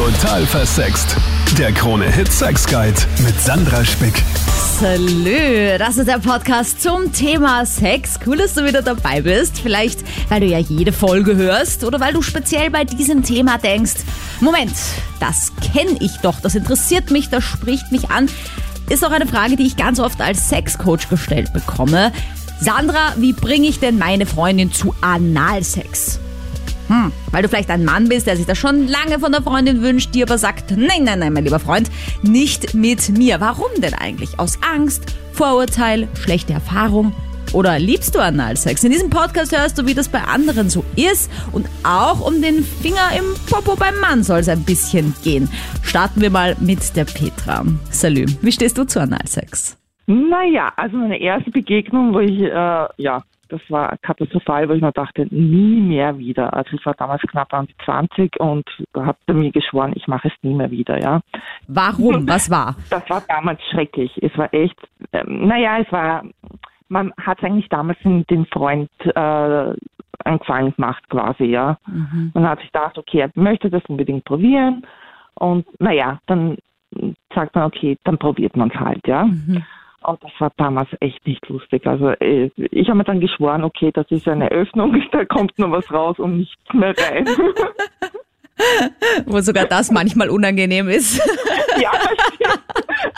Total versext. Der Krone-Hit Sex Guide mit Sandra Spick. Salü, das ist der Podcast zum Thema Sex. Cool, dass du wieder dabei bist. Vielleicht, weil du ja jede Folge hörst oder weil du speziell bei diesem Thema denkst, Moment, das kenne ich doch, das interessiert mich, das spricht mich an. Ist auch eine Frage, die ich ganz oft als Sexcoach gestellt bekomme. Sandra, wie bringe ich denn meine Freundin zu Analsex? Hm, weil du vielleicht ein Mann bist, der sich das schon lange von der Freundin wünscht, die aber sagt, nein, nein, nein, mein lieber Freund, nicht mit mir. Warum denn eigentlich? Aus Angst, Vorurteil, schlechte Erfahrung? Oder liebst du Analsex? In diesem Podcast hörst du, wie das bei anderen so ist und auch um den Finger im Popo beim Mann soll es ein bisschen gehen. Starten wir mal mit der Petra. Salü, wie stehst du zu Analsex? Naja, also meine erste Begegnung, wo ich, äh, ja, das war katastrophal, wo ich mir dachte, nie mehr wieder. Also ich war damals knapp an die 20 und habe mir geschworen, ich mache es nie mehr wieder, ja. Warum? Was war? Das war damals schrecklich. Es war echt, ähm, naja, es war, man hat eigentlich damals den Freund äh, einen Gefallen gemacht quasi, ja. Mhm. Man hat sich gedacht, okay, er möchte das unbedingt probieren und naja, dann sagt man, okay, dann probiert man es halt, ja. Mhm. Und das war damals echt nicht lustig. Also äh, ich habe mir dann geschworen, okay, das ist eine Öffnung, da kommt nur was raus und nichts mehr rein. Wo sogar das manchmal unangenehm ist. ja,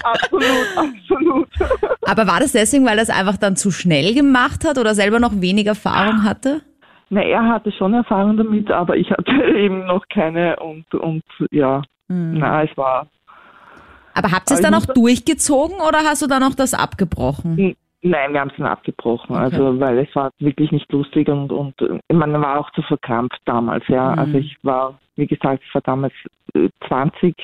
absolut, absolut. Aber war das deswegen, weil er es einfach dann zu schnell gemacht hat oder selber noch wenig Erfahrung hatte? Na, er hatte schon Erfahrung damit, aber ich hatte eben noch keine und, und ja, na, es war Aber habt ihr es Aber dann auch durchgezogen oder hast du dann auch das abgebrochen? Nein, wir haben es dann abgebrochen, also weil es war wirklich nicht lustig und und äh, man war auch zu verkrampft damals, ja. Mhm. Also ich war, wie gesagt, ich war damals äh, 20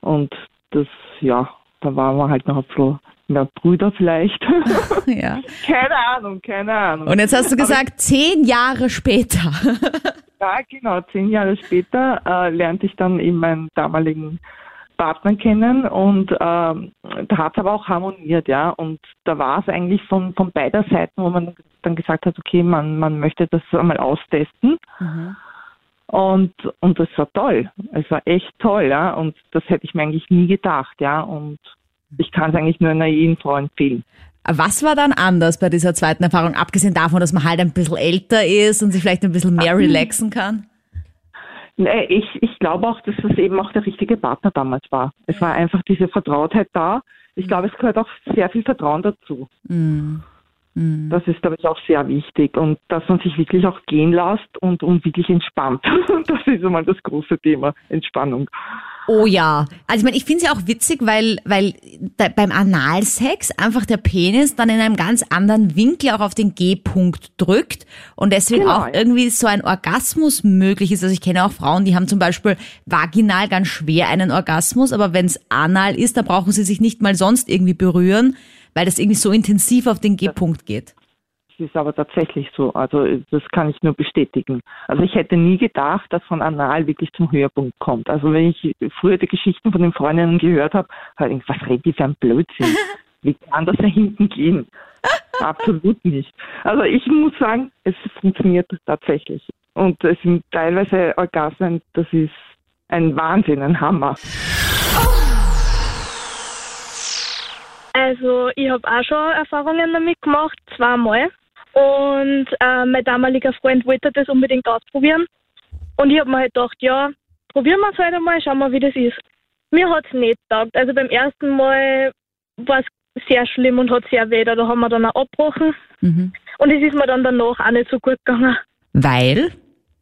und das, ja, da waren wir halt noch ein bisschen mehr Brüder vielleicht. Ja. keine Ahnung, keine Ahnung. Und jetzt hast du gesagt, zehn Jahre später. Ja, genau. Zehn Jahre später äh, lernte ich dann eben meinen damaligen Partner kennen und ähm, da hat es aber auch harmoniert, ja. Und da war es eigentlich von, von beider Seiten, wo man dann gesagt hat, okay, man, man möchte das einmal austesten. Und, und das war toll. Es war echt toll, ja. Und das hätte ich mir eigentlich nie gedacht, ja. Und ich kann es eigentlich nur einer jeden Frau empfehlen. Was war dann anders bei dieser zweiten Erfahrung, abgesehen davon, dass man halt ein bisschen älter ist und sich vielleicht ein bisschen mehr relaxen kann? Nee, ich, ich glaube auch, dass das eben auch der richtige Partner damals war. Es war einfach diese Vertrautheit da. Ich glaube, es gehört auch sehr viel Vertrauen dazu. Das ist, glaube ich, auch sehr wichtig. Und dass man sich wirklich auch gehen lässt und, und wirklich entspannt. Das ist immer das große Thema, Entspannung. Oh ja. Also ich meine, ich finde es ja auch witzig, weil, weil da, beim Analsex einfach der Penis dann in einem ganz anderen Winkel auch auf den G-Punkt drückt und deswegen Genau, auch irgendwie so ein Orgasmus möglich ist. Also ich kenne auch Frauen, die haben zum Beispiel vaginal ganz schwer einen Orgasmus, aber wenn es anal ist, da brauchen sie sich nicht mal sonst irgendwie berühren, weil das irgendwie so intensiv auf den G-Punkt geht. Ist aber tatsächlich so. Also das kann ich nur bestätigen. Also ich hätte nie gedacht, dass von Anal wirklich zum Höhepunkt kommt. Also wenn ich früher die Geschichten von den Freundinnen gehört habe, habe ich gedacht, was reden die für ein Blödsinn? Wie kann das da hinten gehen? Absolut nicht. Also ich muss sagen, es funktioniert tatsächlich. Und es sind teilweise Orgasmen, das ist ein Wahnsinn, ein Hammer. Also ich habe auch schon Erfahrungen damit gemacht, zweimal. Und äh, mein damaliger Freund wollte das unbedingt ausprobieren. Und ich habe mir halt gedacht, ja, probieren wir es halt einmal, schauen wir, wie das ist. Mir hat es nicht getaugt. Also beim ersten Mal war es sehr schlimm und hat sehr weh. Da haben wir dann auch abgebrochen. Mhm. Und es ist mir dann danach auch nicht so gut gegangen. Weil?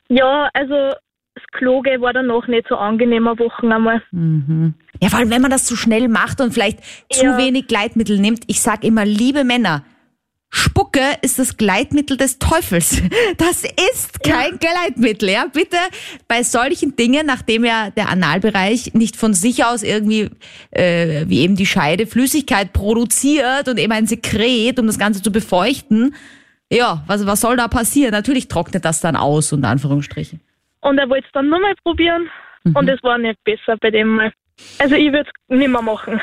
Ja, also das Kloge war danach nicht so angenehm eine Woche einmal. Mhm. Ja, vor allem, wenn man das zu schnell macht und vielleicht zu Ja. wenig Gleitmittel nimmt. Ich sag immer, liebe Männer, Spucke ist das Gleitmittel des Teufels. Das ist kein Gleitmittel, ja. Bitte bei solchen Dingen, nachdem ja der Analbereich nicht von sich aus irgendwie, äh, wie eben die Scheide, Flüssigkeit produziert und eben ein Sekret, um das Ganze zu befeuchten. Ja, was, was soll da passieren? Natürlich trocknet das dann aus, unter Anführungsstrichen. Und er wollte es dann nochmal probieren. Und es war nicht besser bei dem Mal. Also ich würde es nicht mehr machen.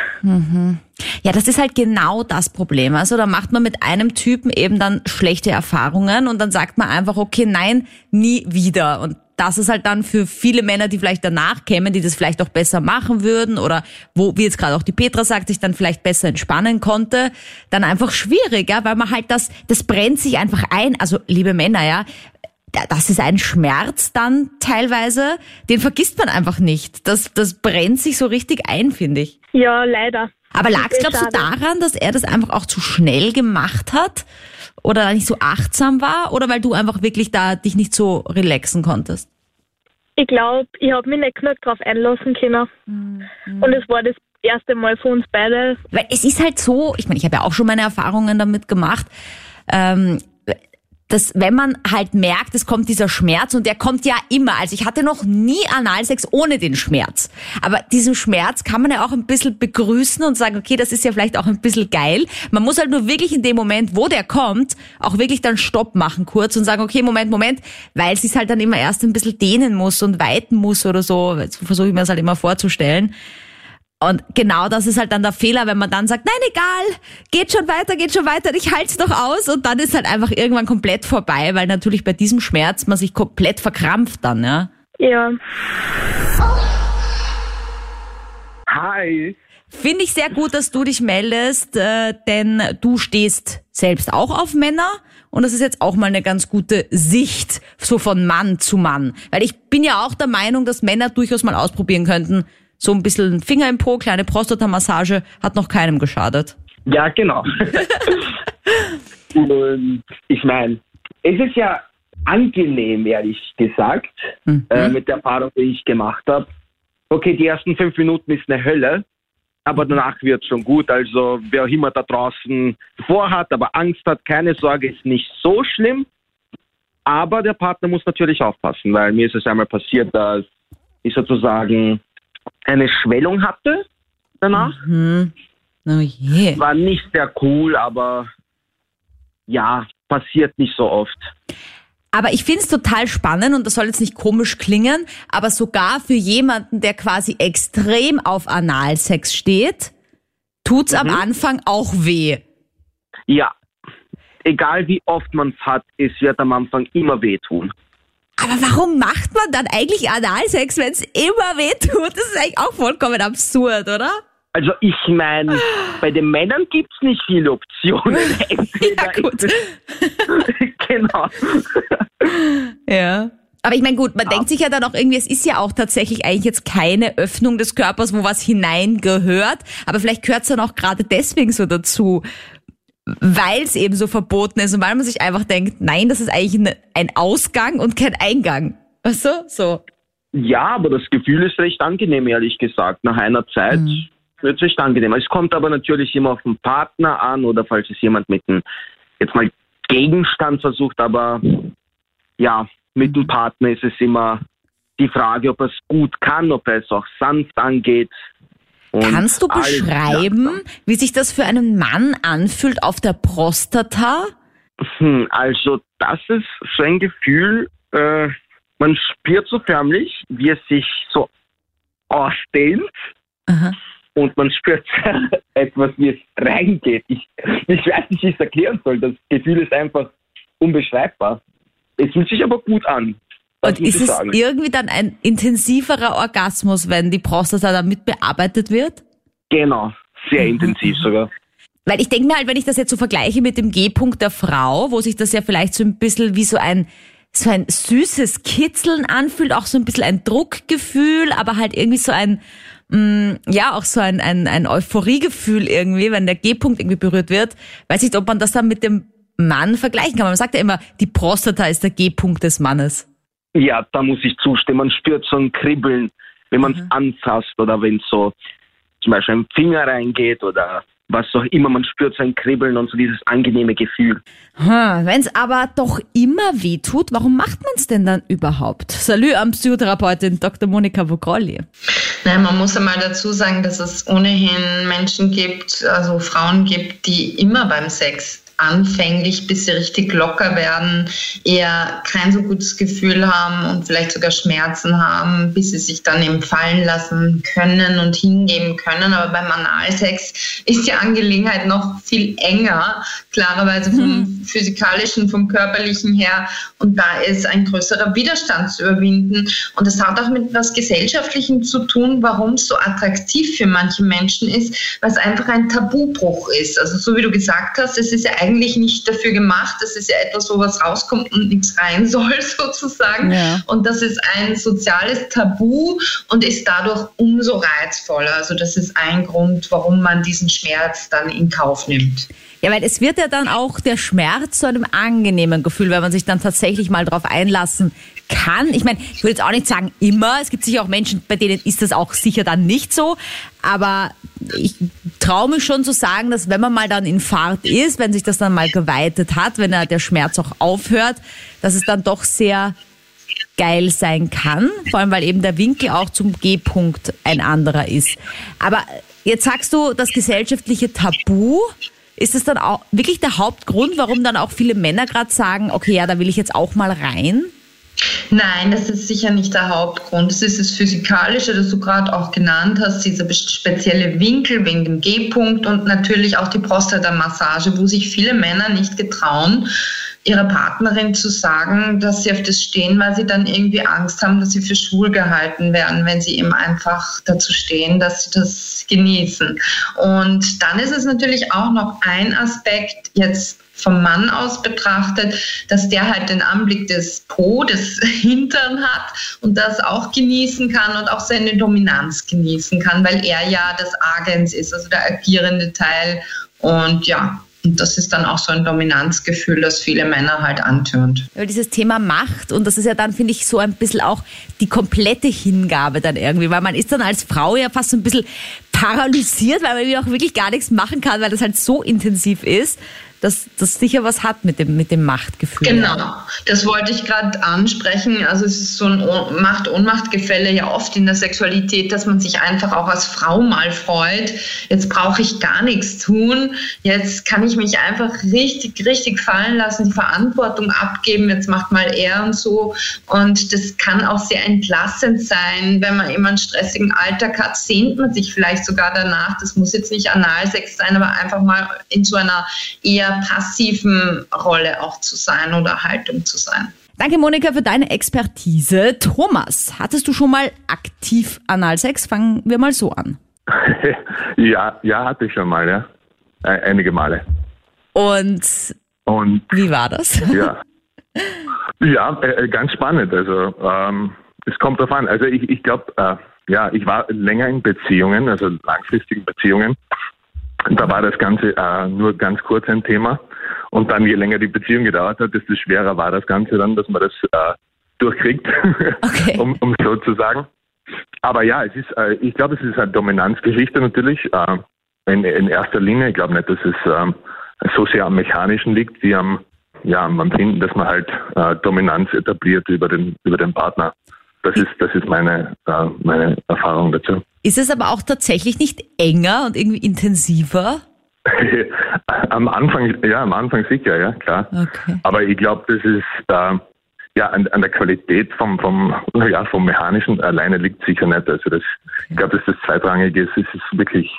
Ja, das ist halt genau das Problem. Also da macht man mit einem Typen eben dann schlechte Erfahrungen und dann sagt man einfach, okay, nein, nie wieder. Und dass es halt dann für viele Männer, die vielleicht danach kämen, die das vielleicht auch besser machen würden oder wo, wie jetzt gerade auch die Petra sagt, sich dann vielleicht besser entspannen konnte, dann einfach schwierig, ja, weil man halt das, das brennt sich einfach ein. Also, liebe Männer, ja, das ist ein Schmerz dann teilweise, den vergisst man einfach nicht. Das, das brennt sich so richtig ein, finde ich. Ja, leider. Aber lag es, glaubst du, daran, dass er das einfach auch zu schnell gemacht hat? Oder nicht so achtsam war? Oder weil du einfach wirklich da dich nicht so relaxen konntest? Ich glaube, ich habe mich nicht genug darauf einlassen können. Mhm. Und es war das erste Mal für uns beide. Weil es ist halt so, ich meine, ich habe ja auch schon meine Erfahrungen damit gemacht. Ähm, dass wenn man halt merkt, es kommt dieser Schmerz und der kommt ja immer. Also ich hatte noch nie Analsex ohne den Schmerz. Aber diesen Schmerz kann man ja auch ein bisschen begrüßen und sagen, okay, das ist ja vielleicht auch ein bisschen geil. Man muss halt nur wirklich in dem Moment, wo der kommt, auch wirklich dann Stopp machen kurz und sagen, okay, Moment, Moment, weil es sich halt dann immer erst ein bisschen dehnen muss und weiten muss oder so. Jetzt versuche ich mir das halt immer vorzustellen. Und genau das ist halt dann der Fehler, wenn man dann sagt, nein, egal, geht schon weiter, geht schon weiter, ich halte es doch aus und dann ist halt einfach irgendwann komplett vorbei, weil natürlich bei diesem Schmerz man sich komplett verkrampft dann, ja. Ja. Hi. Finde ich sehr gut, dass du dich meldest, äh, denn du stehst selbst auch auf Männer und das ist jetzt auch mal eine ganz gute Sicht, so von Mann zu Mann. Weil ich bin ja auch der Meinung, dass Männer durchaus mal ausprobieren könnten, so ein bisschen Finger im Po, kleine Prostata-Massage, hat noch keinem geschadet. Ja, genau. Und ich meine, es ist ja angenehm, ehrlich gesagt, mhm. äh, mit der Erfahrung, die ich gemacht habe. Okay, die ersten fünf Minuten ist eine Hölle, aber danach wird es schon gut. Also wer auch immer da draußen vorhat, aber Angst hat, keine Sorge, ist nicht so schlimm. Aber der Partner muss natürlich aufpassen, weil mir ist es einmal passiert, dass ich sozusagen eine Schwellung hatte danach. Mhm. Oh je. War nicht sehr cool, aber ja, passiert nicht so oft. Aber ich finde es total spannend und das soll jetzt nicht komisch klingen, aber sogar für jemanden, der quasi extrem auf Analsex steht, tut's mhm. am Anfang auch weh. Ja, egal wie oft man es hat, es wird am Anfang immer wehtun. Aber warum macht man dann eigentlich Analsex, wenn es immer weh tut? Das ist eigentlich auch vollkommen absurd, oder? Also ich meine, bei den Männern gibt es nicht viele Optionen. ja, gut. genau. ja. Aber ich meine, gut, man ja. denkt sich ja dann auch irgendwie, es ist ja auch tatsächlich eigentlich jetzt keine Öffnung des Körpers, wo was hineingehört. Aber vielleicht gehört es dann auch gerade deswegen so dazu, weil es eben so verboten ist und weil man sich einfach denkt, nein, das ist eigentlich ein Ausgang und kein Eingang. Weißt du? So. Ja, aber das Gefühl ist recht angenehm, ehrlich gesagt. Nach einer Zeit mhm. wird es recht angenehm. Es kommt aber natürlich immer auf den Partner an oder falls es jemand mit einem, jetzt mal Gegenstand versucht, aber ja, mit dem mhm. Partner ist es immer die Frage, ob er es gut kann, ob er es auch sanft angeht. Kannst du beschreiben, wie sich das für einen Mann anfühlt auf der Prostata? Hm, also das ist so ein Gefühl, äh, man spürt so förmlich, wie es sich so ausdehnt. Aha. Und man spürt etwas, wie es reingeht. Ich, ich weiß nicht, wie ich es erklären soll. Das Gefühl ist einfach unbeschreibbar. Es fühlt sich aber gut an. Und ist es sagen. irgendwie dann ein intensiverer Orgasmus, wenn die Prostata damit bearbeitet wird? Genau, sehr mhm. intensiv sogar. Weil ich denke mir halt, wenn ich das jetzt so vergleiche mit dem G-Punkt der Frau, wo sich das ja vielleicht so ein bisschen wie so ein so ein süßes Kitzeln anfühlt, auch so ein bisschen ein Druckgefühl, aber halt irgendwie so ein, mh, mm, ja, auch so ein, ein, ein Euphoriegefühl irgendwie, wenn der G-Punkt irgendwie berührt wird. Weiß nicht, ob man das dann mit dem Mann vergleichen kann. Man sagt ja immer, die Prostata ist der G-Punkt des Mannes. Ja, da muss ich zustimmen. Man spürt so ein Kribbeln, wenn man es mhm. anfasst oder wenn es so zum Beispiel ein Finger reingeht oder was auch immer. Man spürt so ein Kribbeln und so dieses angenehme Gefühl. Hm, wenn es aber doch immer weh tut, warum macht man es denn dann überhaupt? Salü am Psychotherapeutin Dr. Monika Vogrolli. Naja, man muss einmal dazu sagen, dass es ohnehin Menschen gibt, also Frauen gibt, die immer beim Sex anfänglich, bis sie richtig locker werden, eher kein so gutes Gefühl haben und vielleicht sogar Schmerzen haben, bis sie sich dann eben fallen lassen können und hingeben können. Aber beim Analsex ist die Angelegenheit noch viel enger, klarerweise vom mhm. physikalischen, vom körperlichen her. Und da ist ein größerer Widerstand zu überwinden. Und es hat auch mit was Gesellschaftlichem zu tun, warum es so attraktiv für manche Menschen ist, weil es einfach ein Tabubruch ist. Also so wie du gesagt hast, es ist ja eigentlich nicht dafür gemacht. Das ist ja etwas, wo was rauskommt und nichts rein soll, sozusagen. Ja. Und das ist ein soziales Tabu und ist dadurch umso reizvoller. Also das ist ein Grund, warum man diesen Schmerz dann in Kauf nimmt. Ja, weil es wird ja dann auch der Schmerz zu einem angenehmen Gefühl, wenn man sich dann tatsächlich mal darauf einlassen kann. Ich meine, ich würde jetzt auch nicht sagen immer. Es gibt sicher auch Menschen, bei denen ist das auch sicher dann nicht so. Aber ich traue mich schon zu sagen, dass wenn man mal dann in Fahrt ist, wenn sich das dann mal geweitet hat, wenn der Schmerz auch aufhört, dass es dann doch sehr geil sein kann. Vor allem, weil eben der Winkel auch zum G-Punkt ein anderer ist. Aber jetzt sagst du, das gesellschaftliche Tabu, ist es dann auch wirklich der Hauptgrund, warum dann auch viele Männer gerade sagen, okay, ja, da will ich jetzt auch mal rein? Nein, das ist sicher nicht der Hauptgrund. Es ist das Physikalische, das du gerade auch genannt hast, dieser spezielle Winkel wegen dem G-Punkt und natürlich auch die Prostata-Massage, wo sich viele Männer nicht getrauen, ihrer Partnerin zu sagen, dass sie auf das stehen, weil sie dann irgendwie Angst haben, dass sie für schwul gehalten werden, wenn sie eben einfach dazu stehen, dass sie das genießen. Und dann ist es natürlich auch noch ein Aspekt jetzt vom Mann aus betrachtet, dass der halt den Anblick des Po, des Hintern hat und das auch genießen kann und auch seine Dominanz genießen kann, weil er ja das Agens ist, also der agierende Teil. Und ja, und das ist dann auch so ein Dominanzgefühl, das viele Männer halt antürnt. Ja, dieses Thema Macht und das ist ja dann, finde ich, so ein bisschen auch die komplette Hingabe dann irgendwie, weil man ist dann als Frau ja fast so ein bisschen paralysiert, weil man auch wirklich gar nichts machen kann, weil das halt so intensiv ist dass das sicher was hat mit dem, mit dem Machtgefühl. Genau, das wollte ich gerade ansprechen. Also es ist so ein Macht-Ohnmacht-Gefälle ja oft in der Sexualität, dass man sich einfach auch als Frau mal freut. Jetzt brauche ich gar nichts tun. Jetzt kann ich mich einfach richtig, richtig fallen lassen, die Verantwortung abgeben. Jetzt macht mal er und so. Und das kann auch sehr entlassend sein, wenn man immer einen stressigen Alltag hat, sehnt man sich vielleicht sogar danach. Das muss jetzt nicht Analsex sein, aber einfach mal in so einer eher passiven Rolle auch zu sein oder Haltung zu sein. Danke, Monika, für deine Expertise. Thomas, hattest du schon mal aktiv Analsex? Fangen wir mal so an. ja, ja, hatte ich schon mal, ja. Einige Male. Und, Und wie war das? Ja, ja äh, äh, ganz spannend. Also ähm, es kommt darauf an. Also ich, ich glaube, äh, ja, ich war länger in Beziehungen, also langfristigen Beziehungen. Da war das Ganze äh, nur ganz kurz ein Thema. Und dann, je länger die Beziehung gedauert hat, desto schwerer war das Ganze dann, dass man das äh, durchkriegt, okay. um, um so zu sagen. Aber ja, es ist, äh, ich glaube, es ist eine Dominanzgeschichte natürlich. Äh, in, in erster Linie. Ich glaube nicht, dass es ähm, so sehr am Mechanischen liegt, wie am, ja, am Empfinden, dass man halt äh, Dominanz etabliert über den, über den Partner. Das ist, das ist meine, äh, meine Erfahrung dazu. Ist es aber auch tatsächlich nicht enger und irgendwie intensiver? am Anfang, ja, am Anfang sicher, ja, klar. Okay. Aber ich glaube, das ist äh, ja an, an, der Qualität vom, vom, ja, vom Mechanischen alleine liegt sicher nicht. Also das, okay. ich glaube, dass das zweitrangig ist, es ist wirklich,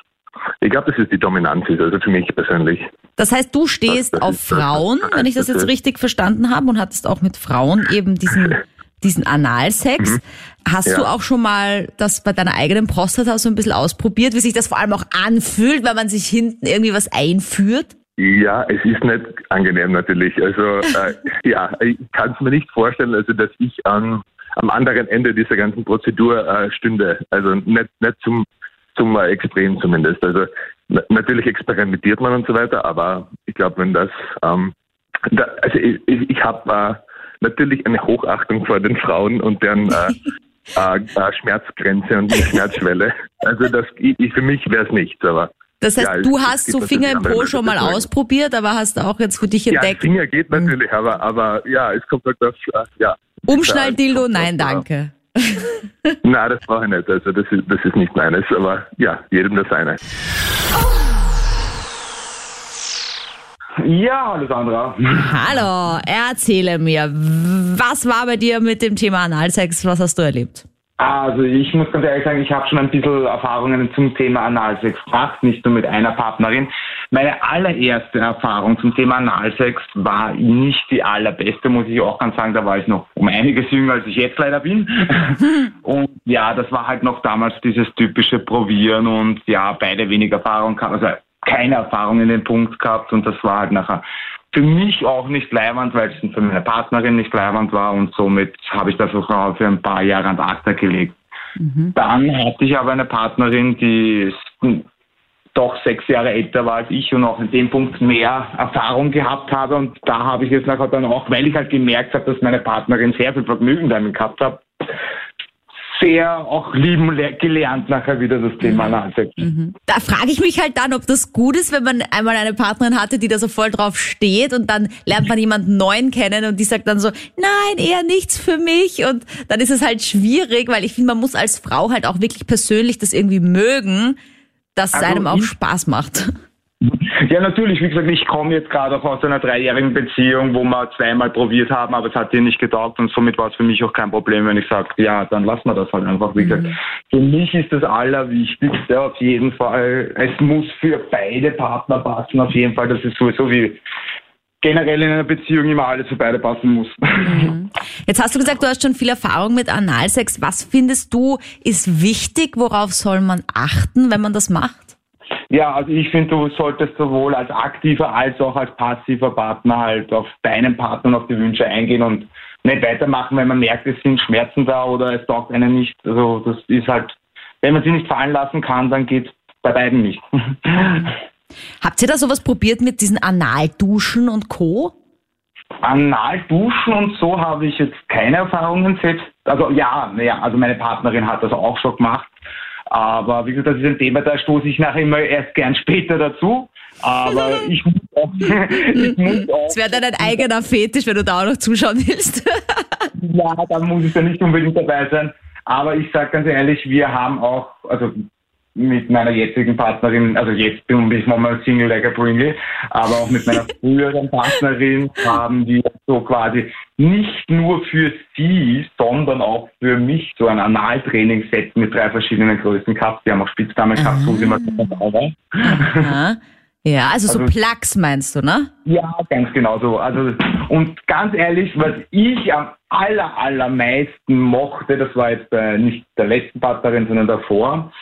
ich glaube, dass es die Dominanz ist, also für mich persönlich. Das heißt, du stehst das, das auf Frauen, wenn ich das jetzt richtig verstanden habe, und hattest auch mit Frauen eben diesen diesen Analsex. Mhm. Hast ja. du auch schon mal das bei deiner eigenen Prostata so ein bisschen ausprobiert, wie sich das vor allem auch anfühlt, wenn man sich hinten irgendwie was einführt? Ja, es ist nicht angenehm natürlich. Also äh, ja, ich kann es mir nicht vorstellen, also dass ich an, am anderen Ende dieser ganzen Prozedur äh, stünde. Also nicht, nicht zum, zum äh, Extrem zumindest. Also natürlich experimentiert man und so weiter, aber ich glaube, wenn das ähm, da, also ich, ich, ich habe äh, natürlich eine Hochachtung vor den Frauen und deren äh, äh, äh, Schmerzgrenze und Schmerzschwelle. Also das ich, für mich wäre es nichts, aber das heißt, ja, du hast so Finger im Po schon mal ausprobiert, aber hast auch jetzt für dich entdeckt. Ja, Finger geht natürlich, aber, aber ja, es kommt halt auf, äh, ja. Umschnalldildo, nein, danke. Nein, das brauche ich nicht. Also das ist, das ist nicht meines, aber ja, jedem das seine. Ja, hallo Sandra. Hallo, erzähle mir, was war bei dir mit dem Thema Analsex? Was hast du erlebt? Also ich muss ganz ehrlich sagen, ich habe schon ein bisschen Erfahrungen zum Thema Analsex gemacht, nicht nur mit einer Partnerin. Meine allererste Erfahrung zum Thema Analsex war nicht die allerbeste, muss ich auch ganz sagen. Da war ich noch um einiges jünger, als ich jetzt leider bin. Und ja, das war halt noch damals dieses typische Probieren und ja, beide wenig Erfahrung also keine Erfahrung in den Punkt gehabt und das war halt nachher für mich auch nicht leibend, weil es für meine Partnerin nicht leibend war und somit habe ich das auch für ein paar Jahre an Akta gelegt. Mhm. Dann hatte ich aber eine Partnerin, die doch sechs Jahre älter war als ich und auch in dem Punkt mehr Erfahrung gehabt habe und da habe ich jetzt nachher dann auch, weil ich halt gemerkt habe, dass meine Partnerin sehr viel Vergnügen damit gehabt hat, sehr auch lieben gelernt nachher wieder das Thema mhm. Analsex. Mhm. Da frage ich mich halt dann, ob das gut ist, wenn man einmal eine Partnerin hatte, die da so voll drauf steht und dann lernt man jemanden neuen kennen und die sagt dann so, nein, eher nichts für mich und dann ist es halt schwierig, weil ich finde, man muss als Frau halt auch wirklich persönlich das irgendwie mögen, dass es also einem auch Spaß macht. Ja, natürlich. Wie gesagt, ich komme jetzt gerade auch aus einer dreijährigen Beziehung, wo wir zweimal probiert haben, aber es hat dir nicht getaugt und somit war es für mich auch kein Problem, wenn ich sage, ja, dann lassen wir das halt einfach. Wie gesagt, mhm. für mich ist das Allerwichtigste auf jeden Fall, es muss für beide Partner passen, auf jeden Fall. Das ist sowieso wie generell in einer Beziehung immer alles für beide passen muss. Mhm. Jetzt hast du gesagt, du hast schon viel Erfahrung mit Analsex. Was findest du ist wichtig? Worauf soll man achten, wenn man das macht? Ja, also ich finde, du solltest sowohl als aktiver als auch als passiver Partner halt auf deinen Partner und auf die Wünsche eingehen und nicht weitermachen, wenn man merkt, es sind Schmerzen da oder es taugt einen nicht. Also das ist halt, wenn man sie nicht fallen lassen kann, dann geht bei beiden nicht. Habt ihr da sowas probiert mit diesen Analduschen und Co? Analduschen und so habe ich jetzt keine Erfahrungen selbst. Also ja, naja, also meine Partnerin hat das auch schon gemacht. Aber wie gesagt, das ist ein Thema, da stoße ich nachher immer erst gern später dazu. Aber ich muss auch. ich muss auch das wäre dann ein eigener Fetisch, wenn du da auch noch zuschauen willst. ja, dann muss ich da nicht unbedingt dabei sein. Aber ich sage ganz ehrlich, wir haben auch, also mit meiner jetzigen Partnerin, also jetzt bin ich mal Single like a Pringle, aber auch mit meiner früheren Partnerin haben wir so quasi nicht nur für sie, sondern auch für mich so ein Analtraining-Set mit drei verschiedenen Größen gehabt. Wir haben auch Spitznamen gehabt, so sind wir Ja, also so also, Plugs meinst du, ne? Ja, ganz genau so. Also, und ganz ehrlich, was ich am aller, allermeisten mochte, das war jetzt bei nicht der letzten Partnerin, sondern davor,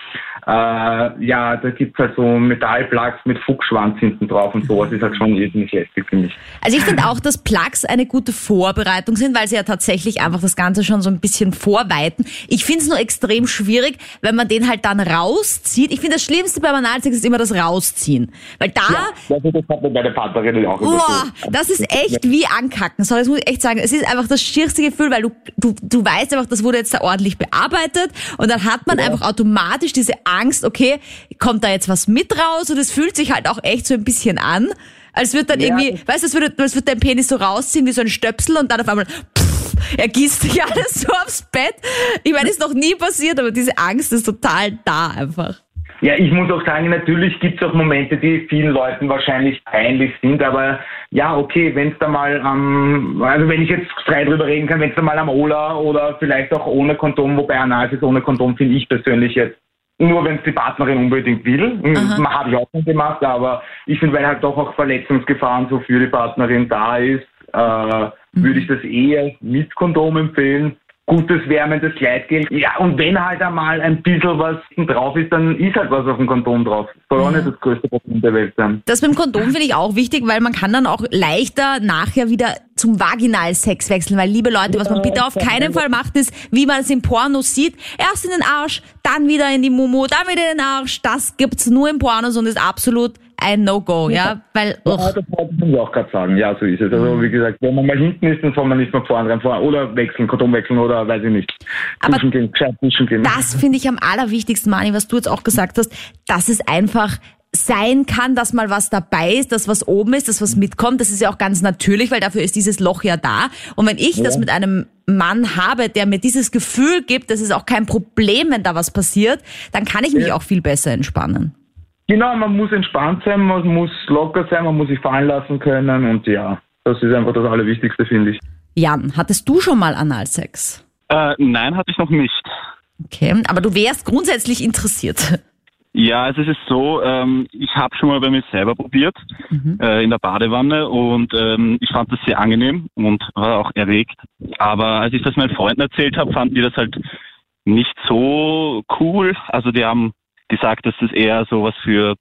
äh, ja, da gibt's halt so Metallplugs mit Fuchsschwanz hinten drauf und sowas ist halt schon irrsinnig lästig für mich. Also ich finde auch, dass Plugs eine gute Vorbereitung sind, weil sie ja tatsächlich einfach das Ganze schon so ein bisschen vorweiten. Ich finde es nur extrem schwierig, wenn man den halt dann rauszieht. Ich finde das Schlimmste beim Analsex ist immer das Rausziehen. Weil da... Ja, das hat mir meine Partnerin auch boah. Das ist echt wie ankacken. So, das muss ich echt sagen. Es ist einfach das schierste Gefühl, weil du, du, du weißt einfach, das wurde jetzt da ordentlich bearbeitet und dann hat man ja. einfach automatisch diese Angst, okay, kommt da jetzt was mit raus? Und es fühlt sich halt auch echt so ein bisschen an. Als wird dann ja. irgendwie, weißt du, als würde, als würde dein Penis so rausziehen wie so ein Stöpsel und dann auf einmal, pff, er gießt sich alles so aufs Bett. Ich meine, ist noch nie passiert, aber diese Angst ist total da einfach. Ja, ich muss auch sagen, natürlich gibt es auch Momente, die vielen Leuten wahrscheinlich peinlich sind, aber ja, okay, wenn es da mal ähm, also wenn ich jetzt frei drüber reden kann, wenn es da mal am Ola oder vielleicht auch ohne Kondom, wobei Analysis ohne Kondom finde ich persönlich jetzt nur wenn es die Partnerin unbedingt will. Aha. Habe ich auch schon gemacht, aber ich finde, weil halt doch auch Verletzungsgefahren so für die Partnerin da ist, äh, mhm. würde ich das eher mit Kondom empfehlen gutes, wärmendes Kleidgel. Ja, und wenn halt einmal ein bisschen was drauf ist, dann ist halt was auf dem Kondom drauf. Das soll auch nicht das größte Problem der Welt sein. Das mit dem Kondom finde ich auch wichtig, weil man kann dann auch leichter nachher wieder zum Vaginalsex wechseln, weil liebe Leute, was man bitte auf keinen Fall macht, ist, wie man es im Porno sieht, erst in den Arsch, dann wieder in die Mumu, dann wieder in den Arsch. Das gibt's nur im Pornos und ist absolut ein No-Go, ja, weil. Ja, das wollte ich auch gerade sagen. Ja, so ist es. Also wie gesagt, wenn man mal hinten ist, dann soll man nicht mehr vorne reinfahren oder wechseln, Kondom wechseln oder weiß ich nicht. Aber duschen gehen, gescheit duschen gehen. Das finde ich am allerwichtigsten, Mani, was du jetzt auch gesagt hast, dass es einfach sein kann, dass mal was dabei ist, dass was oben ist, dass was mitkommt. Das ist ja auch ganz natürlich, weil dafür ist dieses Loch ja da. Und wenn ich ja. das mit einem Mann habe, der mir dieses Gefühl gibt, das ist auch kein Problem, wenn da was passiert, dann kann ich mich ja. auch viel besser entspannen. Genau, man muss entspannt sein, man muss locker sein, man muss sich fallen lassen können und ja, das ist einfach das Allerwichtigste, finde ich. Jan, hattest du schon mal Analsex? Äh, nein, hatte ich noch nicht. Okay, aber du wärst grundsätzlich interessiert. Ja, also es ist so, ähm, ich habe schon mal bei mir selber probiert, Mhm. äh, in der Badewanne und ähm, ich fand das sehr angenehm und war auch erregt. Aber als ich das meinen Freunden erzählt habe, fanden die das halt nicht so cool. Also die haben gesagt, dass das eher so was für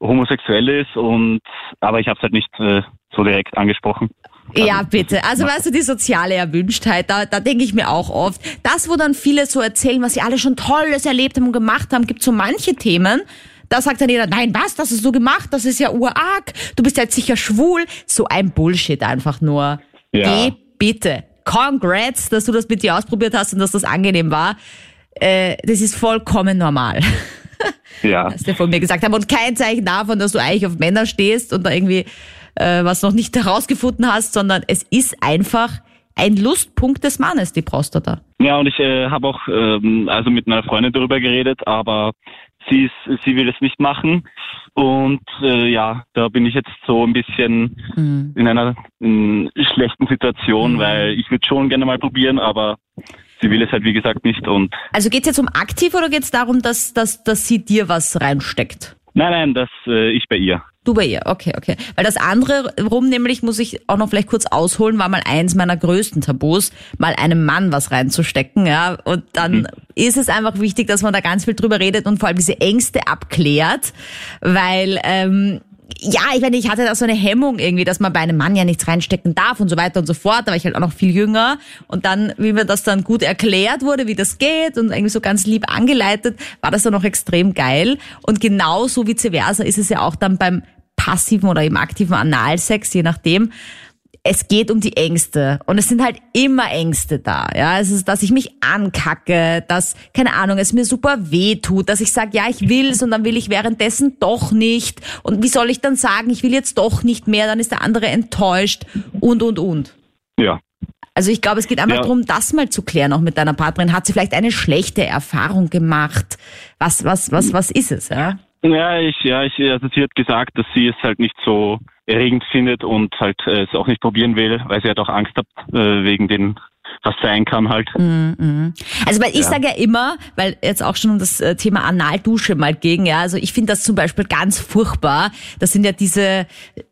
Homosexuelle ist und aber ich habe es halt nicht äh, so direkt angesprochen. Ja, bitte. Also weißt du, die soziale Erwünschtheit, da, da denke ich mir auch oft. Das, wo dann viele so erzählen, was sie alle schon Tolles erlebt haben und gemacht haben, gibt so manche Themen. Da sagt dann jeder, nein, was, das ist so gemacht, das ist ja urarg, du bist jetzt sicher schwul. So ein Bullshit einfach nur. Ja. Geh bitte. Congrats, dass du das mit dir ausprobiert hast und dass das angenehm war. Äh, das ist vollkommen normal. Ja. was der von mir gesagt haben. Und kein Zeichen davon, dass du eigentlich auf Männer stehst und da irgendwie äh, was noch nicht herausgefunden hast, sondern es ist einfach ein Lustpunkt des Mannes, die Prostata. Ja, und ich äh, habe auch ähm, also mit einer Freundin darüber geredet, aber sie ist, sie will es nicht machen. Und äh, ja, da bin ich jetzt so ein bisschen in einer in schlechten Situation, weil ich würde schon gerne mal probieren, aber sie will es halt wie gesagt nicht. Und Also geht's jetzt um aktiv oder geht's darum, dass, dass, dass sie dir was reinsteckt? nein, nein, das äh, ich bei ihr. Du bei ihr, okay, okay. Weil das andere rum, nämlich muss ich auch noch vielleicht kurz ausholen, war mal eins meiner größten Tabus, mal einem Mann was reinzustecken, ja. Und dann ist es einfach wichtig, dass man da ganz viel drüber redet und vor allem diese Ängste abklärt, weil ähm, ja, ich meine, ich hatte da so eine Hemmung irgendwie, dass man bei einem Mann ja nichts reinstecken darf und so weiter und so fort. Da war ich halt auch noch viel jünger. Und dann, wie mir das dann gut erklärt wurde, wie das geht und irgendwie so ganz lieb angeleitet, war das dann auch extrem geil. Und genauso vice versa ist es ja auch dann beim passiven oder im aktiven Analsex, je nachdem. Es geht um die Ängste und es sind halt immer Ängste da. Ja, es ist, dass ich mich ankacke, dass keine Ahnung, es mir super weh tut, dass ich sage, ja, ich will's und dann will ich währenddessen doch nicht. Und wie soll ich dann sagen, ich will jetzt doch nicht mehr? Dann ist der andere enttäuscht und und und. Ja. Also ich glaube, es geht einfach Ja. darum, das mal zu klären, auch mit deiner Partnerin. Hat sie vielleicht eine schlechte Erfahrung gemacht? Was was was was ist es? Ja? Ja, ich, ja, ich, also sie hat gesagt, dass sie es halt nicht so erregend findet und halt äh, es auch nicht probieren will, weil sie halt auch Angst hat äh, wegen den, was sein kann halt. Also weil ich sage ja immer, weil jetzt auch schon um das äh, Thema Analdusche mal ging, ja, also ich finde das zum Beispiel ganz furchtbar. Das sind ja diese,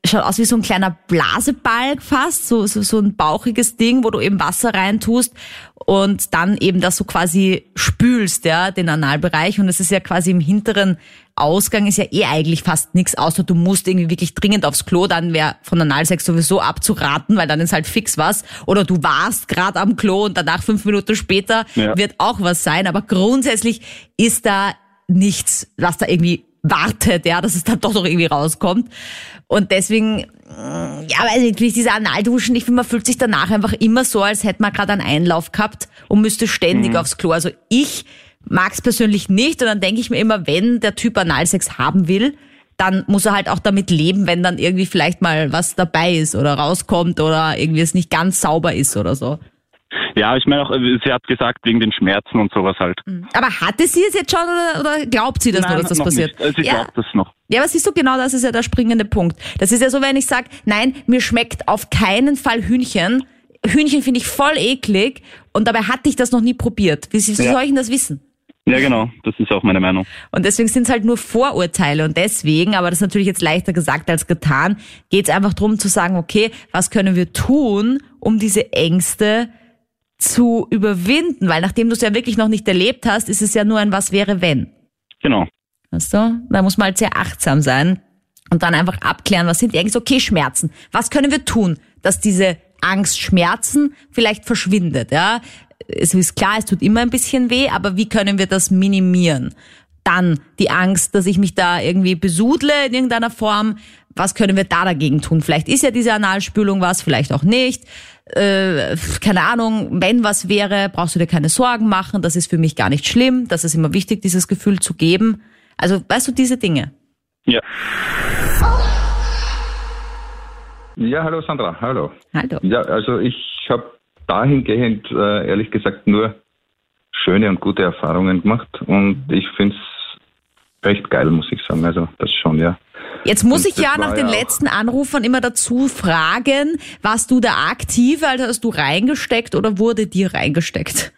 schaut aus wie so ein kleiner Blasebalg fast, so, so, so ein bauchiges Ding, wo du eben Wasser reintust und dann eben das so quasi spülst, ja, den Analbereich. Und es ist ja quasi im hinteren Ausgang ist ja eh eigentlich fast nichts, außer du musst irgendwie wirklich dringend aufs Klo, dann wäre von Analsex sowieso abzuraten, weil dann ist halt fix was. Oder du warst gerade am Klo und danach fünf Minuten später Ja. wird auch was sein. Aber grundsätzlich ist da nichts, was da irgendwie wartet, ja, dass es dann doch noch irgendwie rauskommt. Und deswegen, mm, ja, weiß nicht, diese Analduschen, ich finde, man fühlt sich danach einfach immer so, als hätte man gerade einen Einlauf gehabt und müsste ständig aufs Klo. Also ich mag es persönlich nicht und dann denke ich mir immer, wenn der Typ Analsex haben will, dann muss er halt auch damit leben, wenn dann irgendwie vielleicht mal was dabei ist oder rauskommt oder irgendwie es nicht ganz sauber ist oder so. Ja, ich meine auch, äh, sie hat gesagt, wegen den Schmerzen und sowas halt. Aber hatte sie es jetzt schon oder, oder glaubt sie das nur, dass das passiert? Nicht. Also ich ja. glaube das noch. ja, aber siehst du, genau das ist ja der springende Punkt. Das ist ja so, wenn ich sage, nein, mir schmeckt auf keinen Fall Hühnchen. Hühnchen finde ich voll eklig und dabei hatte ich das noch nie probiert. Wie, wie Ja. soll ich denn das wissen? Ja, genau, das ist auch meine Meinung. Und deswegen sind es halt nur Vorurteile. Und deswegen, aber das ist natürlich jetzt leichter gesagt als getan, geht es einfach darum zu sagen, okay, was können wir tun, um diese Ängste zu überwinden? Weil nachdem du es ja wirklich noch nicht erlebt hast, ist es ja nur ein Was wäre wenn. Genau. Weißt du? Da muss man halt sehr achtsam sein und dann einfach abklären, was sind die Ängste? Okay, Schmerzen. Was können wir tun, dass diese Angst, Schmerzen vielleicht verschwindet? Ja, es ist klar, es tut immer ein bisschen weh, aber wie können wir das minimieren? Dann die Angst, dass ich mich da irgendwie besudle in irgendeiner Form. Was können wir da dagegen tun? Vielleicht ist ja diese Analspülung was, vielleicht auch nicht. Äh, keine Ahnung, wenn was wäre, brauchst du dir keine Sorgen machen. Das ist für mich gar nicht schlimm. Das ist immer wichtig, dieses Gefühl zu geben. Also, weißt du, diese Dinge. Ja. Ja, hallo Sandra, hallo. Hallo. Ja, also ich habe dahingehend äh, ehrlich gesagt nur schöne und gute Erfahrungen gemacht und ich finde es recht geil, muss ich sagen. Also das schon, ja. Jetzt muss Und ich ja nach den ja letzten Anrufern immer dazu fragen, warst du der Aktive, also hast du reingesteckt oder wurde dir reingesteckt?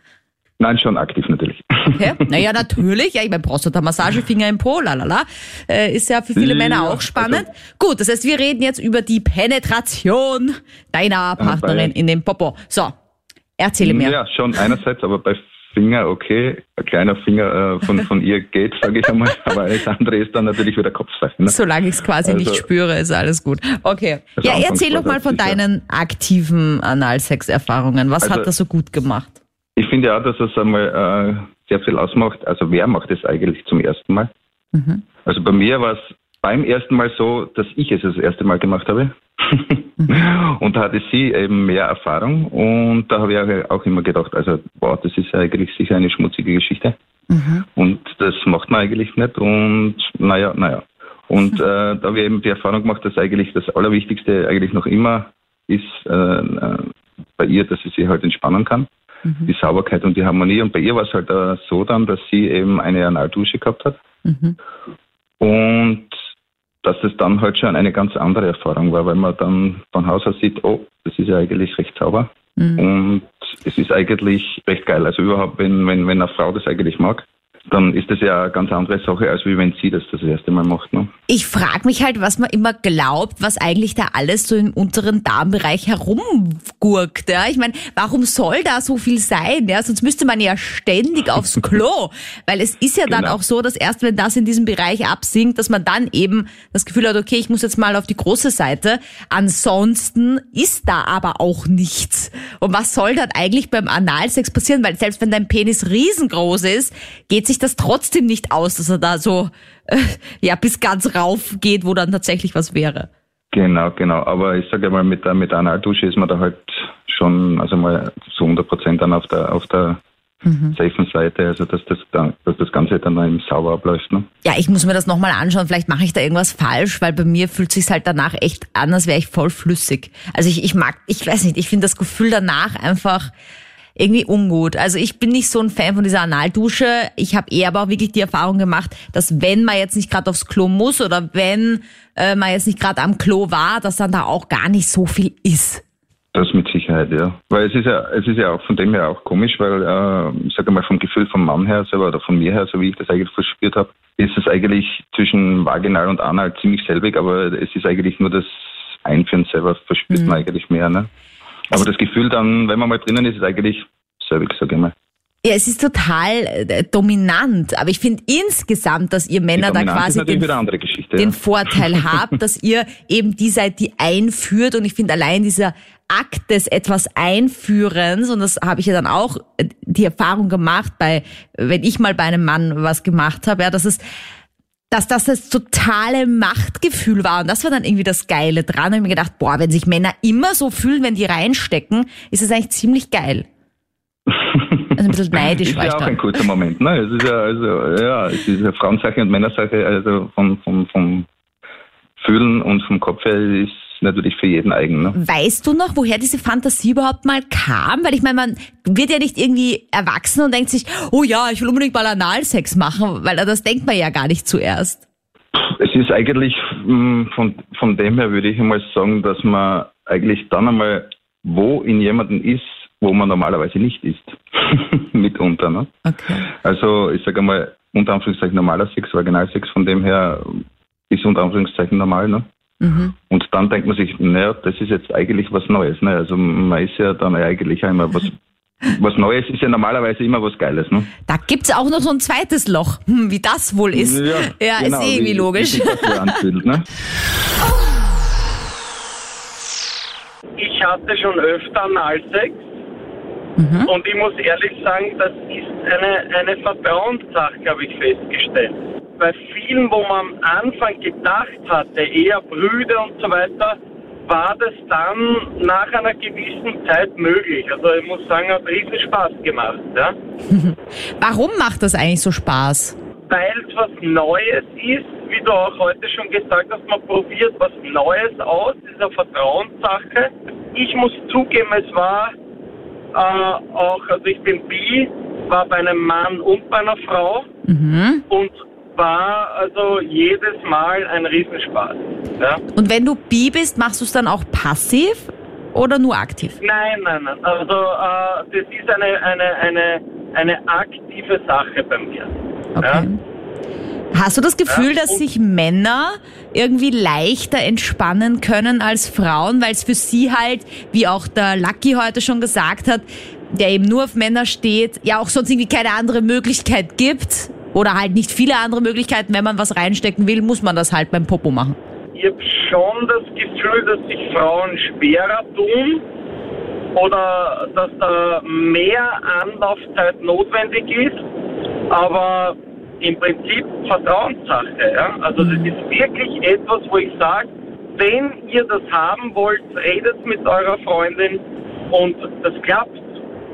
Nein, schon aktiv natürlich. Okay? Naja, natürlich. Ja, ich meine, Prostata-Massage, Finger im Po, lalala. Äh, ist ja für viele Ja, Männer auch spannend. Gut, das heißt, wir reden jetzt über die Penetration deiner Partnerin in den Popo. So, erzähle mir. Ja, schon einerseits, aber bei Finger okay, ein kleiner Finger äh, von, von ihr geht, sage ich einmal, aber alles andere ist dann natürlich wieder Kopfsache. Ne? Solange ich es quasi nicht Also- spüre, ist alles gut. Okay. Also Ja, erzähl doch mal von deinen aktiven Analsex-Erfahrungen. Was Also- hat das so gut gemacht? Ich finde ja, dass es einmal äh, sehr viel ausmacht. Also wer macht es eigentlich zum ersten Mal? Mhm. Also bei mir war es beim ersten Mal so, dass ich es das erste Mal gemacht habe. Mhm. und da hatte sie eben mehr Erfahrung und da habe ich auch immer gedacht, also wow, das ist eigentlich sicher eine schmutzige Geschichte. Mhm. Und das macht man eigentlich nicht und naja, naja. Und äh, da habe ich eben die Erfahrung gemacht, dass eigentlich das Allerwichtigste eigentlich noch immer ist äh, äh, bei ihr, dass sie sich halt entspannen kann. Die Sauberkeit und die Harmonie. Und bei ihr war es halt äh, so dann, dass sie eben eine Analdusche gehabt hat. Mhm. Und dass das dann halt schon eine ganz andere Erfahrung war, weil man dann von Haus aus sieht, oh, das ist ja eigentlich recht sauber. Mhm. Und es ist eigentlich recht geil. Also überhaupt, wenn, wenn, wenn eine Frau das eigentlich mag, dann ist das ja eine ganz andere Sache, als wie wenn sie das das erste Mal macht. Ne? Ich frage mich halt, was man immer glaubt, was eigentlich da alles so im unteren Darmbereich herumgurkt. Ja? Ich meine, warum soll da so viel sein? Ja? Sonst müsste man ja ständig aufs Klo. Weil es ist ja dann Genau. auch so, dass erst wenn das in diesem Bereich absinkt, dass man dann eben das Gefühl hat, okay, ich muss jetzt mal auf die große Seite. Ansonsten ist da aber auch nichts. Und was soll dann eigentlich beim Analsex passieren? Weil selbst wenn dein Penis riesengroß ist, geht sich das trotzdem nicht aus, dass er da so äh, ja bis ganz rauf geht, wo dann tatsächlich was wäre. Genau, genau. Aber ich sage mal, mit der, mit der Analdusche ist man da halt schon, also mal zu 100 Prozent dann auf der, auf der safen Seite, also dass das, dann, dass das Ganze dann eben sauber abläuft. Ne? Ja, ich muss mir das nochmal anschauen. Vielleicht mache ich da irgendwas falsch, weil bei mir fühlt sich's halt danach echt an, als wäre ich voll flüssig. Also ich, ich mag, ich weiß nicht, ich finde das Gefühl danach einfach irgendwie ungut. Also ich bin nicht so ein Fan von dieser Analdusche. Ich habe eher aber auch wirklich die Erfahrung gemacht, dass wenn man jetzt nicht gerade aufs Klo muss oder wenn äh, man jetzt nicht gerade am Klo war, dass dann da auch gar nicht so viel ist. Das mit Sicherheit, ja. Weil es ist ja, es ist ja auch von dem her auch komisch, weil äh, ich sage mal vom Gefühl vom Mann her selber oder von mir her, so wie ich das eigentlich verspürt habe, ist es eigentlich zwischen Vaginal und Anal ziemlich selbig, aber es ist eigentlich nur das Einführen selber verspürt man eigentlich mehr, ne? Aber das Gefühl dann, wenn man mal drinnen ist, ist eigentlich selbig, sage ich mal. Ja, es ist total äh, dominant, aber ich finde insgesamt, dass ihr Männer da quasi den, den ja. Vorteil habt, dass ihr eben die seid, die einführt und ich finde allein dieser Akt des etwas Einführens und das habe ich ja dann auch äh, die Erfahrung gemacht bei, wenn ich mal bei einem Mann was gemacht habe, ja, dass es dass das das totale Machtgefühl war und das war dann irgendwie das Geile dran. Da habe ich mir gedacht, boah, wenn sich Männer immer so fühlen, wenn die reinstecken, ist das eigentlich ziemlich geil. Also ein bisschen neidisch ist war ich ja auch dann. ein kurzer Moment, ne? Es ist ja, also, ja, es ist ja Frauensache und Männersache, also vom, vom, vom Fühlen und vom Kopf her ist natürlich für jeden eigen, ne? Weißt du noch, woher diese Fantasie überhaupt mal kam? Weil ich meine, man wird ja nicht irgendwie erwachsen und denkt sich, oh ja, ich will unbedingt mal Analsex machen, weil das denkt man ja gar nicht zuerst. Es ist eigentlich mh, von, von dem her würde ich einmal sagen, dass man eigentlich dann einmal wo in jemanden ist, wo man normalerweise nicht ist. Mitunter, ne? Okay. Also ich sage einmal, unter Anführungszeichen normaler Sex, Vaginalsex, von dem her ist unter Anführungszeichen normal, ne? Mhm. Und dann denkt man sich, naja, das ist jetzt eigentlich was Neues. Ne? Also man ist ja dann eigentlich immer was, was Neues ist ja normalerweise immer was Geiles. Ne? Da gibt's auch noch so ein zweites Loch. Hm, wie das wohl ist. Ja, genau, ist eh irgendwie wie- logisch. Wie sich das so anfühlt, ne? Ich hatte schon öfter Analsex und ich muss ehrlich sagen, das ist eine, eine Vertrauenssache, habe ich festgestellt. Bei vielen, wo man am Anfang gedacht hatte, eher Brüder und so weiter, war das dann nach einer gewissen Zeit möglich. Also ich muss sagen, hat riesen Spaß gemacht. Ja? Warum macht das eigentlich so Spaß? weil es was Neues ist, wie du auch heute schon gesagt hast, man probiert was Neues aus, ist eine Vertrauenssache. Ich muss zugeben, es war äh, auch, also ich bin bi, war bei einem Mann und bei einer Frau Mhm. und war also jedes Mal ein Riesenspaß. Ja? Und wenn du bi bist, machst du es dann auch passiv oder nur aktiv? Nein, nein, nein. Also äh, das ist eine, eine, eine, eine aktive Sache bei mir. Okay. Ja? Hast du das Gefühl, Ja, dass sich Männer irgendwie leichter entspannen können als Frauen, weil es für sie halt, wie auch der Lucky heute schon gesagt hat, der eben nur auf Männer steht, ja auch sonst irgendwie keine andere Möglichkeit gibt oder halt nicht viele andere Möglichkeiten, wenn man was reinstecken will, muss man das halt beim Popo machen. Ich habe schon das Gefühl, dass sich Frauen schwerer tun oder dass da mehr Anlaufzeit notwendig ist, aber im Prinzip Vertrauenssache. Ja? Also das ist wirklich etwas, wo ich sage, wenn ihr das haben wollt, redet mit eurer Freundin und das klappt.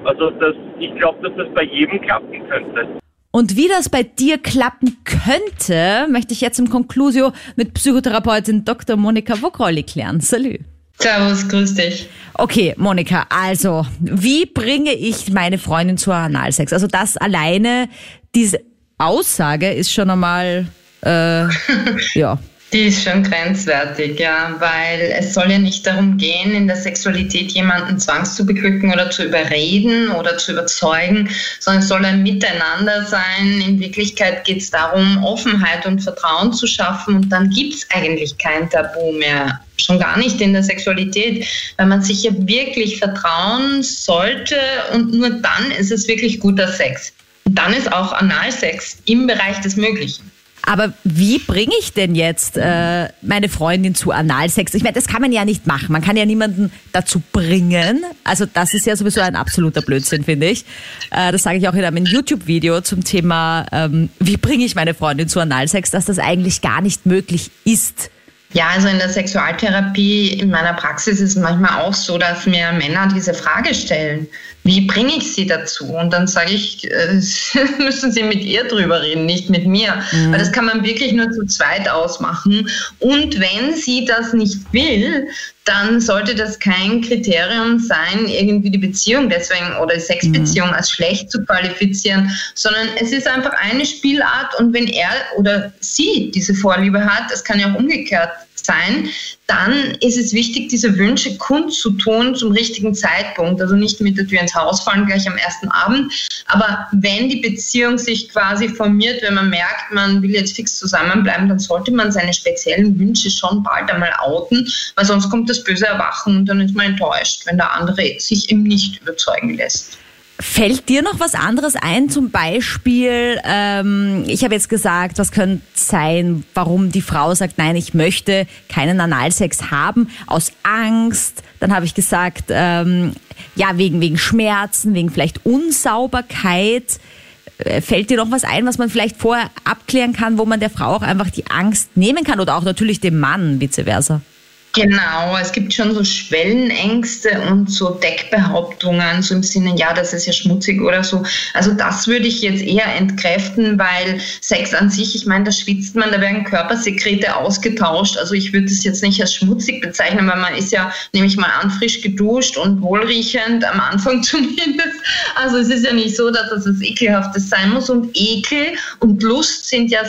Also das, ich glaube, dass das bei jedem klappen könnte. Und wie das bei dir klappen könnte, möchte ich jetzt im Conclusio mit Psychotherapeutin Dr. Monika Wogrolli klären. Salü. Servus, grüß dich. Okay, Monika, also, wie bringe ich meine Freundin zu Analsex? Also das alleine, diese Aussage ist schon einmal, äh, ja. Die ist schon grenzwertig, ja, weil es soll ja nicht darum gehen, in der Sexualität jemanden zwangszubeglücken oder zu überreden oder zu überzeugen, sondern es soll ein Miteinander sein. In Wirklichkeit geht es darum, Offenheit und Vertrauen zu schaffen und dann gibt es eigentlich kein Tabu mehr. Schon gar nicht in der Sexualität, weil man sich ja wirklich vertrauen sollte und nur dann ist es wirklich guter Sex. Und dann ist auch Analsex im Bereich des Möglichen. Aber wie bringe ich denn jetzt äh, meine Freundin zu Analsex? Ich meine, das kann man ja nicht machen. Man kann ja niemanden dazu bringen. Also das ist ja sowieso ein absoluter Blödsinn, finde ich. Äh, das sage ich auch in einem YouTube-Video zum Thema, ähm, wie bringe ich meine Freundin zu Analsex, dass das eigentlich gar nicht möglich ist. Ja, also in der Sexualtherapie in meiner Praxis ist es manchmal auch so, dass mir Männer diese Frage stellen. Wie bringe ich sie dazu? Und dann sage ich, äh, müssen sie mit ihr drüber reden, nicht mit mir. Weil das kann man wirklich nur zu zweit ausmachen. Und wenn sie das nicht will, dann sollte das kein Kriterium sein, irgendwie die Beziehung deswegen oder die Sexbeziehung als schlecht zu qualifizieren, sondern es ist einfach eine Spielart und wenn er oder sie diese Vorliebe hat, das kann ja auch umgekehrt sein, dann ist es wichtig, diese Wünsche kundzutun zum richtigen Zeitpunkt. Also nicht mit der Tür ins Haus fallen gleich am ersten Abend, aber wenn die Beziehung sich quasi formiert, wenn man merkt, man will jetzt fix zusammenbleiben, dann sollte man seine speziellen Wünsche schon bald einmal outen, weil sonst kommt das böse Erwachen und dann ist man enttäuscht, wenn der andere sich eben nicht überzeugen lässt. Fällt dir noch was anderes ein? Zum Beispiel, ähm, ich habe jetzt gesagt, was könnte sein, warum die Frau sagt, nein, ich möchte keinen Analsex haben, aus Angst. Dann habe ich gesagt, ähm, ja, wegen, wegen Schmerzen, wegen vielleicht Unsauberkeit. Äh, Fällt dir noch was ein, was man vielleicht vorher abklären kann, wo man der Frau auch einfach die Angst nehmen kann oder auch natürlich dem Mann, vice versa? Genau, es gibt schon so Schwellenängste und so Deckbehauptungen, so im Sinne, ja, das ist ja schmutzig oder so. Also das würde ich jetzt eher entkräften, weil Sex an sich, ich meine, da schwitzt man, da werden Körpersekrete ausgetauscht. Also ich würde es jetzt nicht als schmutzig bezeichnen, weil man ist ja, nehme ich mal an, frisch geduscht und wohlriechend, am Anfang zumindest. Also es ist ja nicht so, dass das was Ekelhaftes sein muss. Und Ekel und Lust sind ja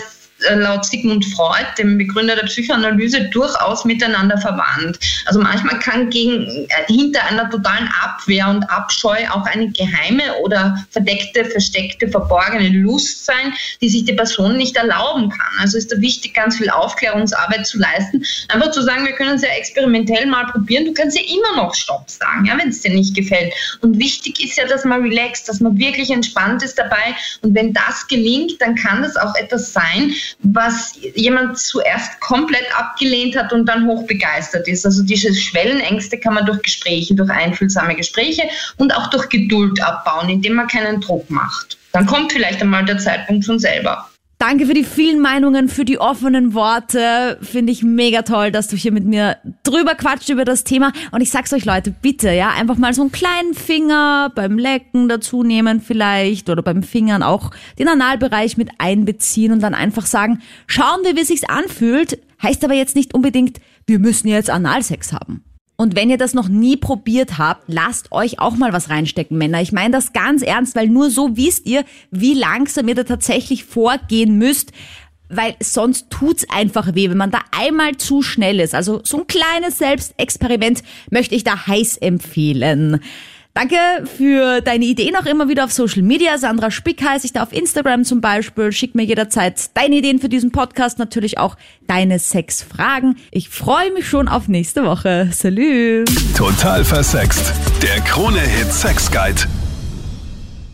laut Sigmund Freud, dem Begründer der Psychoanalyse, durchaus miteinander verwandt. Also manchmal kann gegen, äh, hinter einer totalen Abwehr und Abscheu auch eine geheime oder verdeckte, versteckte, verborgene Lust sein, die sich die Person nicht erlauben kann. Also ist da wichtig, ganz viel Aufklärungsarbeit zu leisten. Einfach zu sagen, wir können es ja experimentell mal probieren. Du kannst ja immer noch Stopp sagen, ja, wenn es dir nicht gefällt. Und wichtig ist ja, dass man relaxt, dass man wirklich entspannt ist dabei. Und wenn das gelingt, dann kann das auch etwas sein, was jemand zuerst komplett abgelehnt hat und dann hochbegeistert ist. Also diese Schwellenängste kann man durch Gespräche, durch einfühlsame Gespräche und auch durch Geduld abbauen, indem man keinen Druck macht. Dann kommt vielleicht einmal der Zeitpunkt von selber. Danke für die vielen Meinungen, für die offenen Worte. Finde ich mega toll, dass du hier mit mir drüber quatscht über das Thema. Und ich sag's euch, Leute, bitte, ja, einfach mal so einen kleinen Finger beim Lecken dazu nehmen vielleicht oder beim Fingern auch den Analbereich mit einbeziehen und dann einfach sagen, schauen wir, wie es sich anfühlt. Heißt aber jetzt nicht unbedingt, wir müssen jetzt Analsex haben. Und wenn ihr das noch nie probiert habt, lasst euch auch mal was reinstecken, Männer. Ich meine das ganz ernst, weil nur so wisst ihr, wie langsam ihr da tatsächlich vorgehen müsst, weil sonst tut's einfach weh, wenn man da einmal zu schnell ist. Also so ein kleines Selbstexperiment möchte ich da heiß empfehlen. Danke für deine Ideen auch immer wieder auf Social Media. Sandra Spick heiße ich da auf Instagram zum Beispiel. Schick mir jederzeit deine Ideen für diesen Podcast, natürlich auch deine Sexfragen. Ich freue mich schon auf nächste Woche. Salü. Total versext. Der Krone-Hit Sex Guide.